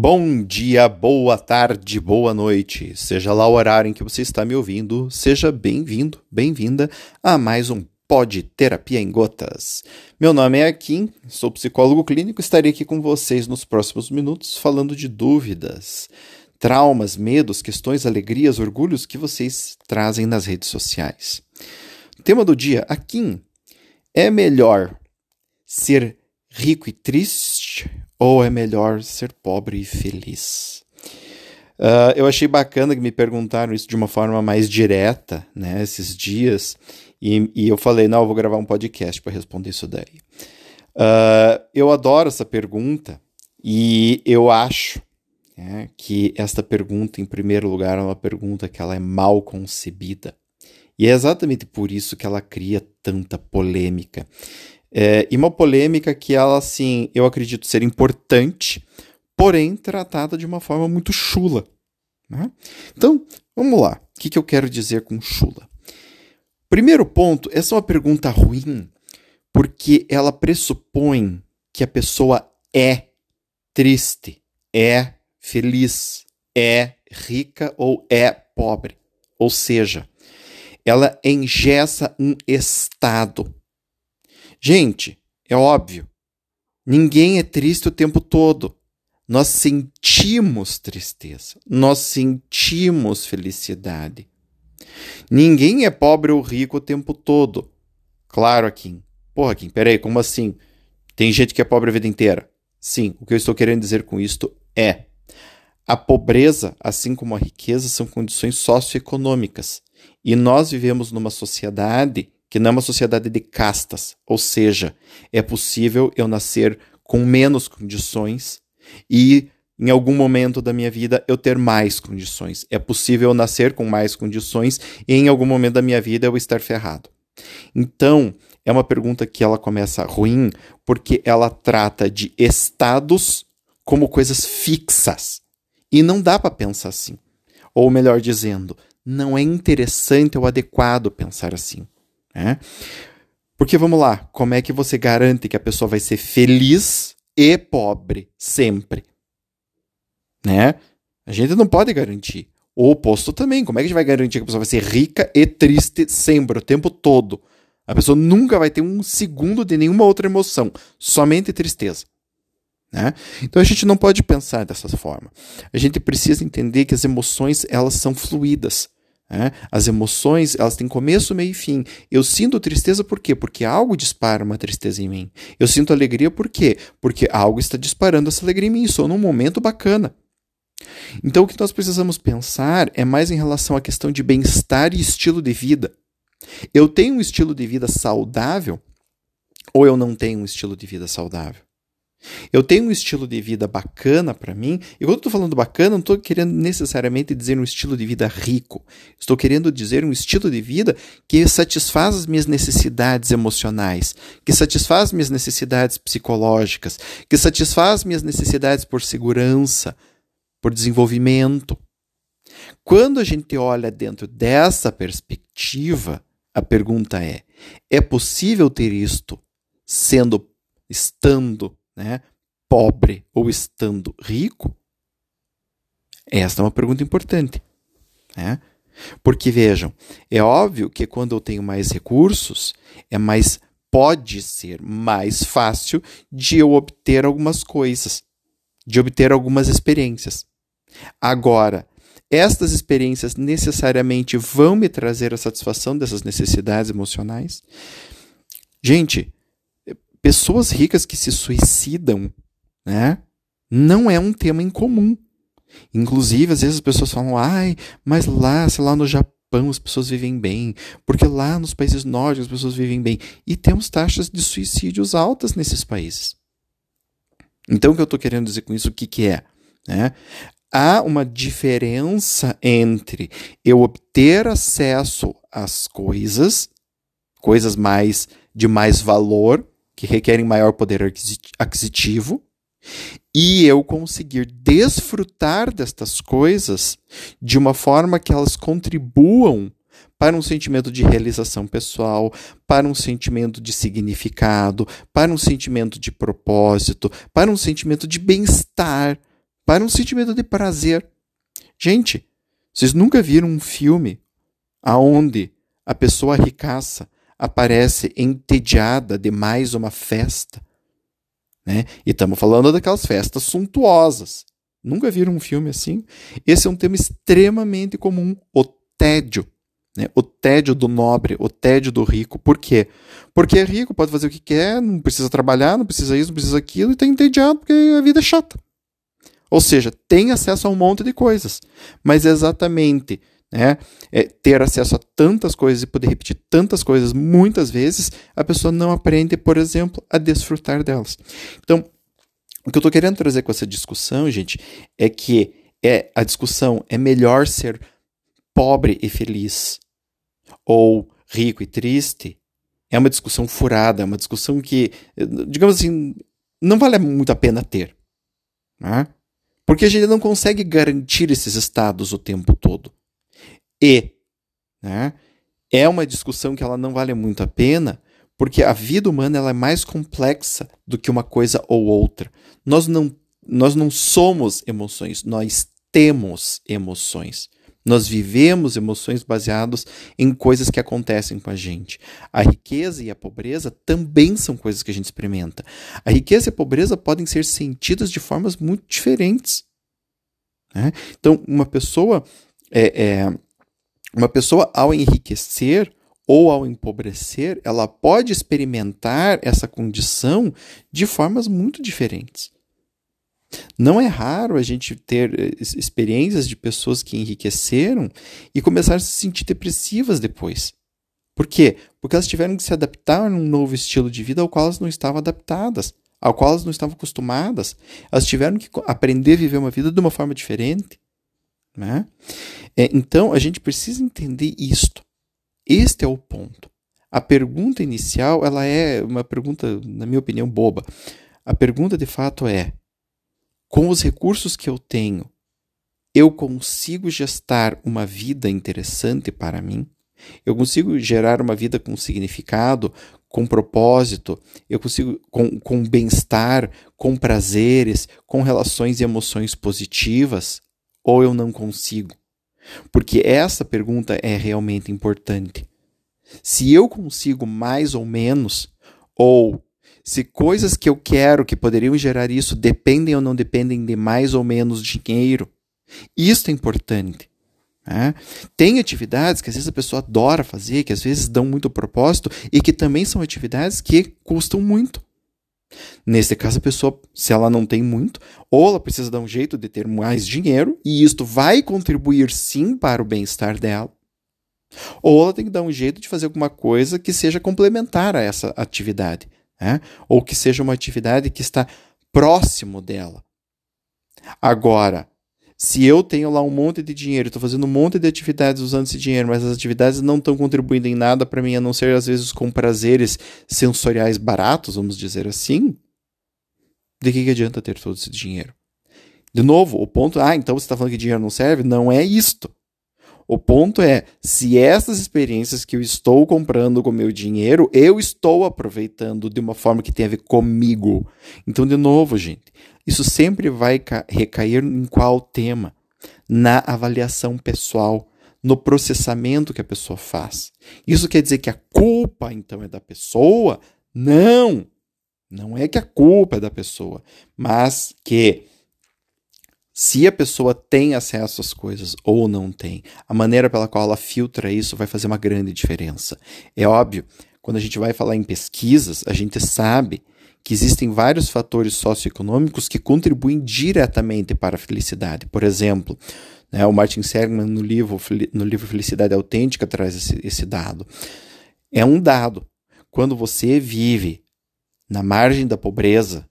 Bom dia, boa tarde, boa noite. Seja lá o horário em que você está me ouvindo, seja bem-vindo, bem-vinda a mais um Pod Terapia em Gotas. Meu nome é Akin, sou psicólogo clínico e estarei aqui com vocês nos próximos minutos falando de dúvidas, traumas, medos, questões, alegrias, orgulhos que vocês trazem nas redes sociais. Tema do dia, Akin, é melhor ser rico e triste ou é melhor ser pobre e feliz? Uh, eu achei bacana que me perguntaram isso de uma forma mais direta, né, esses dias, e, e eu falei, não, eu vou gravar um podcast para responder isso daí. Uh, eu adoro essa pergunta e eu acho né, que esta pergunta, em primeiro lugar, é uma pergunta que ela é mal concebida. E é exatamente por isso que ela cria tanta polêmica. É, e uma polêmica que ela, assim, eu acredito ser importante, porém tratada de uma forma muito chula. Né? Então, vamos lá. O que, que eu quero dizer com chula? Primeiro ponto, essa é uma pergunta ruim, porque ela pressupõe que a pessoa é triste, é feliz, é rica ou é pobre. Ou seja, ela engessa um estado Gente, é óbvio. Ninguém é triste o tempo todo. Nós sentimos tristeza, nós sentimos felicidade. Ninguém é pobre ou rico o tempo todo. Claro, Akin. Porra, Akin, peraí, como assim? Tem gente que é pobre a vida inteira. Sim, o que eu estou querendo dizer com isto é: a pobreza, assim como a riqueza, são condições socioeconômicas. E nós vivemos numa sociedade que não é uma sociedade de castas, ou seja, é possível eu nascer com menos condições e em algum momento da minha vida eu ter mais condições. É possível eu nascer com mais condições e em algum momento da minha vida eu estar ferrado. Então, é uma pergunta que ela começa ruim porque ela trata de estados como coisas fixas. E não dá para pensar assim. Ou melhor dizendo, não é interessante ou adequado pensar assim. Né? Porque vamos lá, como é que você garante que a pessoa vai ser feliz e pobre sempre? Né? A gente não pode garantir. O oposto também. Como é que a gente vai garantir que a pessoa vai ser rica e triste sempre, o tempo todo? A pessoa nunca vai ter um segundo de nenhuma outra emoção, somente tristeza. Né? Então a gente não pode pensar dessa forma. A gente precisa entender que as emoções elas são fluídas. É? As emoções, elas têm começo, meio e fim. Eu sinto tristeza por quê? Porque algo dispara uma tristeza em mim. Eu sinto alegria por quê? Porque algo está disparando essa alegria em mim. Estou num momento bacana. Então, o que nós precisamos pensar é mais em relação à questão de bem-estar e estilo de vida. Eu tenho um estilo de vida saudável ou eu não tenho um estilo de vida saudável? Eu tenho um estilo de vida bacana para mim, e quando eu estou falando bacana, não estou querendo necessariamente dizer um estilo de vida rico. Estou querendo dizer um estilo de vida que satisfaz as minhas necessidades emocionais, que satisfaz as minhas necessidades psicológicas, que satisfaz as minhas necessidades por segurança, por desenvolvimento. Quando a gente olha dentro dessa perspectiva, a pergunta é: é possível ter isto sendo, estando né, pobre ou estando rico? Esta é uma pergunta importante. Né? Porque vejam, é óbvio que quando eu tenho mais recursos, é mais pode ser mais fácil de eu obter algumas coisas, de obter algumas experiências. Agora, estas experiências necessariamente vão me trazer a satisfação dessas necessidades emocionais? Gente, pessoas ricas que se suicidam, né? Não é um tema incomum. Inclusive, às vezes as pessoas falam, ai, mas lá, sei lá, no Japão as pessoas vivem bem, porque lá nos países nórdicos as pessoas vivem bem. E temos taxas de suicídios altas nesses países. Então, o que eu estou querendo dizer com isso, o que, que é? Né? Há uma diferença entre eu obter acesso às coisas, coisas mais de mais valor, que requerem maior poder aquisitivo, e eu conseguir desfrutar destas coisas de uma forma que elas contribuam para um sentimento de realização pessoal, para um sentimento de significado, para um sentimento de propósito, para um sentimento de bem-estar para um sentimento de prazer. Gente, vocês nunca viram um filme aonde a pessoa ricaça aparece entediada de mais uma festa? Né? E estamos falando daquelas festas suntuosas. Nunca viram um filme assim? Esse é um tema extremamente comum, o tédio. Né? O tédio do nobre, o tédio do rico. Por quê? Porque é rico, pode fazer o que quer, não precisa trabalhar, não precisa isso, não precisa aquilo, e está entediado porque a vida é chata. Ou seja, tem acesso a um monte de coisas. Mas é exatamente né, é ter acesso a tantas coisas e poder repetir tantas coisas muitas vezes, a pessoa não aprende, por exemplo, a desfrutar delas. Então, o que eu estou querendo trazer com essa discussão, gente, é que é, a discussão é melhor ser pobre e feliz ou rico e triste, é uma discussão furada, é uma discussão que, digamos assim, não vale muito a pena ter. Né? Porque a gente não consegue garantir esses estados o tempo todo. E né, é uma discussão que ela não vale muito a pena, porque a vida humana ela é mais complexa do que uma coisa ou outra. Nós não, nós não somos emoções, nós temos emoções. Nós vivemos emoções baseadas em coisas que acontecem com a gente. A riqueza e a pobreza também são coisas que a gente experimenta. A riqueza e a pobreza podem ser sentidas de formas muito diferentes. Né? Então, uma pessoa, é, é, uma pessoa ao enriquecer ou ao empobrecer, ela pode experimentar essa condição de formas muito diferentes. Não é raro a gente ter eh, experiências de pessoas que enriqueceram e começaram a se sentir depressivas depois. Por quê? Porque elas tiveram que se adaptar a um novo estilo de vida ao qual elas não estavam adaptadas, ao qual elas não estavam acostumadas. Elas tiveram que aprender a viver uma vida de uma forma diferente. Né? É, então, a gente precisa entender isto. Este é o ponto. A pergunta inicial ela é uma pergunta, na minha opinião, boba. A pergunta de fato é: com os recursos que eu tenho, eu consigo gestar uma vida interessante para mim? Eu consigo gerar uma vida com significado, com propósito, eu consigo com, com bem-estar, com prazeres, com relações e emoções positivas? Ou eu não consigo? Porque essa pergunta é realmente importante. Se eu consigo mais ou menos, ou se coisas que eu quero que poderiam gerar isso dependem ou não dependem de mais ou menos dinheiro, isso é importante. Né? Tem atividades que às vezes a pessoa adora fazer, que às vezes dão muito propósito e que também são atividades que custam muito. Nesse caso, a pessoa, se ela não tem muito, ou ela precisa dar um jeito de ter mais dinheiro, e isto vai contribuir sim para o bem-estar dela, ou ela tem que dar um jeito de fazer alguma coisa que seja complementar a essa atividade né? ou que seja uma atividade que está próximo dela. Agora, se eu tenho lá um monte de dinheiro, estou fazendo um monte de atividades usando esse dinheiro, mas as atividades não estão contribuindo em nada para mim, a não ser às vezes com prazeres sensoriais baratos, vamos dizer assim, de que, que adianta ter todo esse dinheiro? De novo, o ponto, ah, então você está falando que dinheiro não serve? Não é isto. O ponto é, se essas experiências que eu estou comprando com meu dinheiro, eu estou aproveitando de uma forma que tem a ver comigo. Então, de novo, gente, isso sempre vai recair em qual tema? Na avaliação pessoal, no processamento que a pessoa faz. Isso quer dizer que a culpa, então, é da pessoa? Não! Não é que a culpa é da pessoa, mas que se a pessoa tem acesso às coisas ou não tem, a maneira pela qual ela filtra isso vai fazer uma grande diferença. É óbvio, quando a gente vai falar em pesquisas, a gente sabe que existem vários fatores socioeconômicos que contribuem diretamente para a felicidade. Por exemplo, né, o Martin Seligman, no livro, no livro Felicidade Autêntica, traz esse, esse dado. É um dado. Quando você vive na margem da pobreza,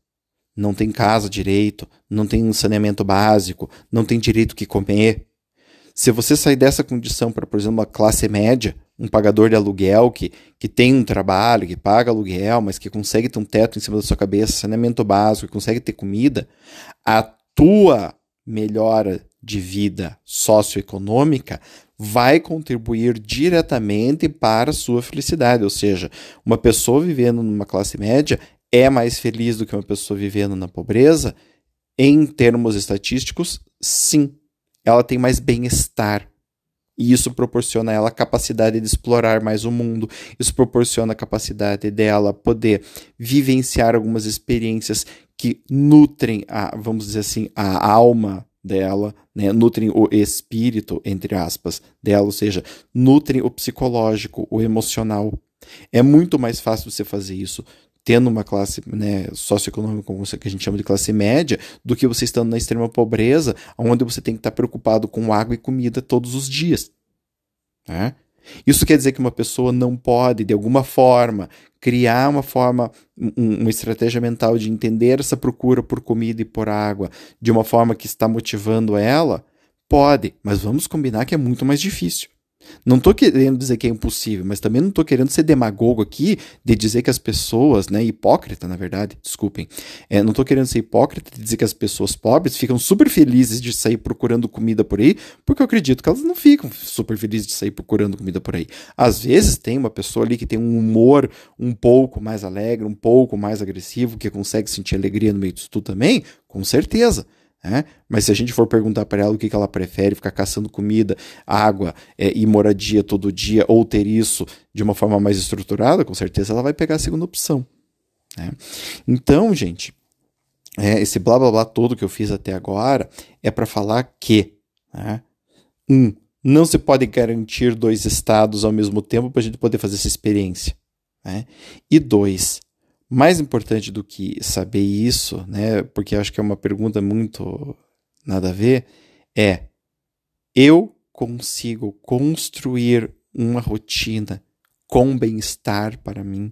não tem casa direito, não tem saneamento básico, não tem direito que comer. Se você sair dessa condição para, por exemplo, uma classe média, um pagador de aluguel que, que tem um trabalho, que paga aluguel, mas que consegue ter um teto em cima da sua cabeça, saneamento básico, que consegue ter comida, a tua melhora de vida socioeconômica vai contribuir diretamente para a sua felicidade. Ou seja, uma pessoa vivendo numa classe média, é mais feliz do que uma pessoa vivendo na pobreza? Em termos estatísticos, sim, ela tem mais bem-estar. E isso proporciona a ela a capacidade de explorar mais o mundo. Isso proporciona a capacidade dela poder vivenciar algumas experiências que nutrem a, vamos dizer assim, a alma dela, né? nutrem o espírito, entre aspas, dela, ou seja, nutrem o psicológico, o emocional. É muito mais fácil você fazer isso tendo uma classe né, socioeconômica, como que a gente chama de classe média, do que você estando na extrema pobreza, onde você tem que estar preocupado com água e comida todos os dias. Né? Isso quer dizer que uma pessoa não pode, de alguma forma, criar uma forma, um, uma estratégia mental de entender essa procura por comida e por água de uma forma que está motivando ela? Pode, mas vamos combinar que é muito mais difícil. Não estou querendo dizer que é impossível, mas também não estou querendo ser demagogo aqui de dizer que as pessoas, né, hipócrita na verdade, desculpem, é, não estou querendo ser hipócrita de dizer que as pessoas pobres ficam super felizes de sair procurando comida por aí, porque eu acredito que elas não ficam super felizes de sair procurando comida por aí. Às vezes tem uma pessoa ali que tem um humor um pouco mais alegre, um pouco mais agressivo, que consegue sentir alegria no meio disso tudo também, com certeza. Né? Mas se a gente for perguntar para ela o que, que ela prefere, ficar caçando comida, água é, e moradia todo dia, ou ter isso de uma forma mais estruturada, com certeza ela vai pegar a segunda opção. Né? Então, gente, é, esse blá blá blá todo que eu fiz até agora é para falar que, né? um, não se pode garantir dois estados ao mesmo tempo para a gente poder fazer essa experiência. Né? E dois, mais importante do que saber isso, né, porque acho que é uma pergunta muito nada a ver, é eu consigo construir uma rotina com bem-estar para mim,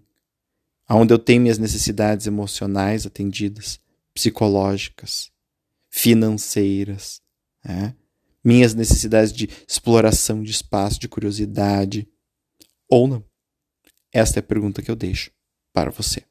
onde eu tenho minhas necessidades emocionais atendidas, psicológicas, financeiras, né? minhas necessidades de exploração de espaço, de curiosidade, ou não? Esta é a pergunta que eu deixo para você.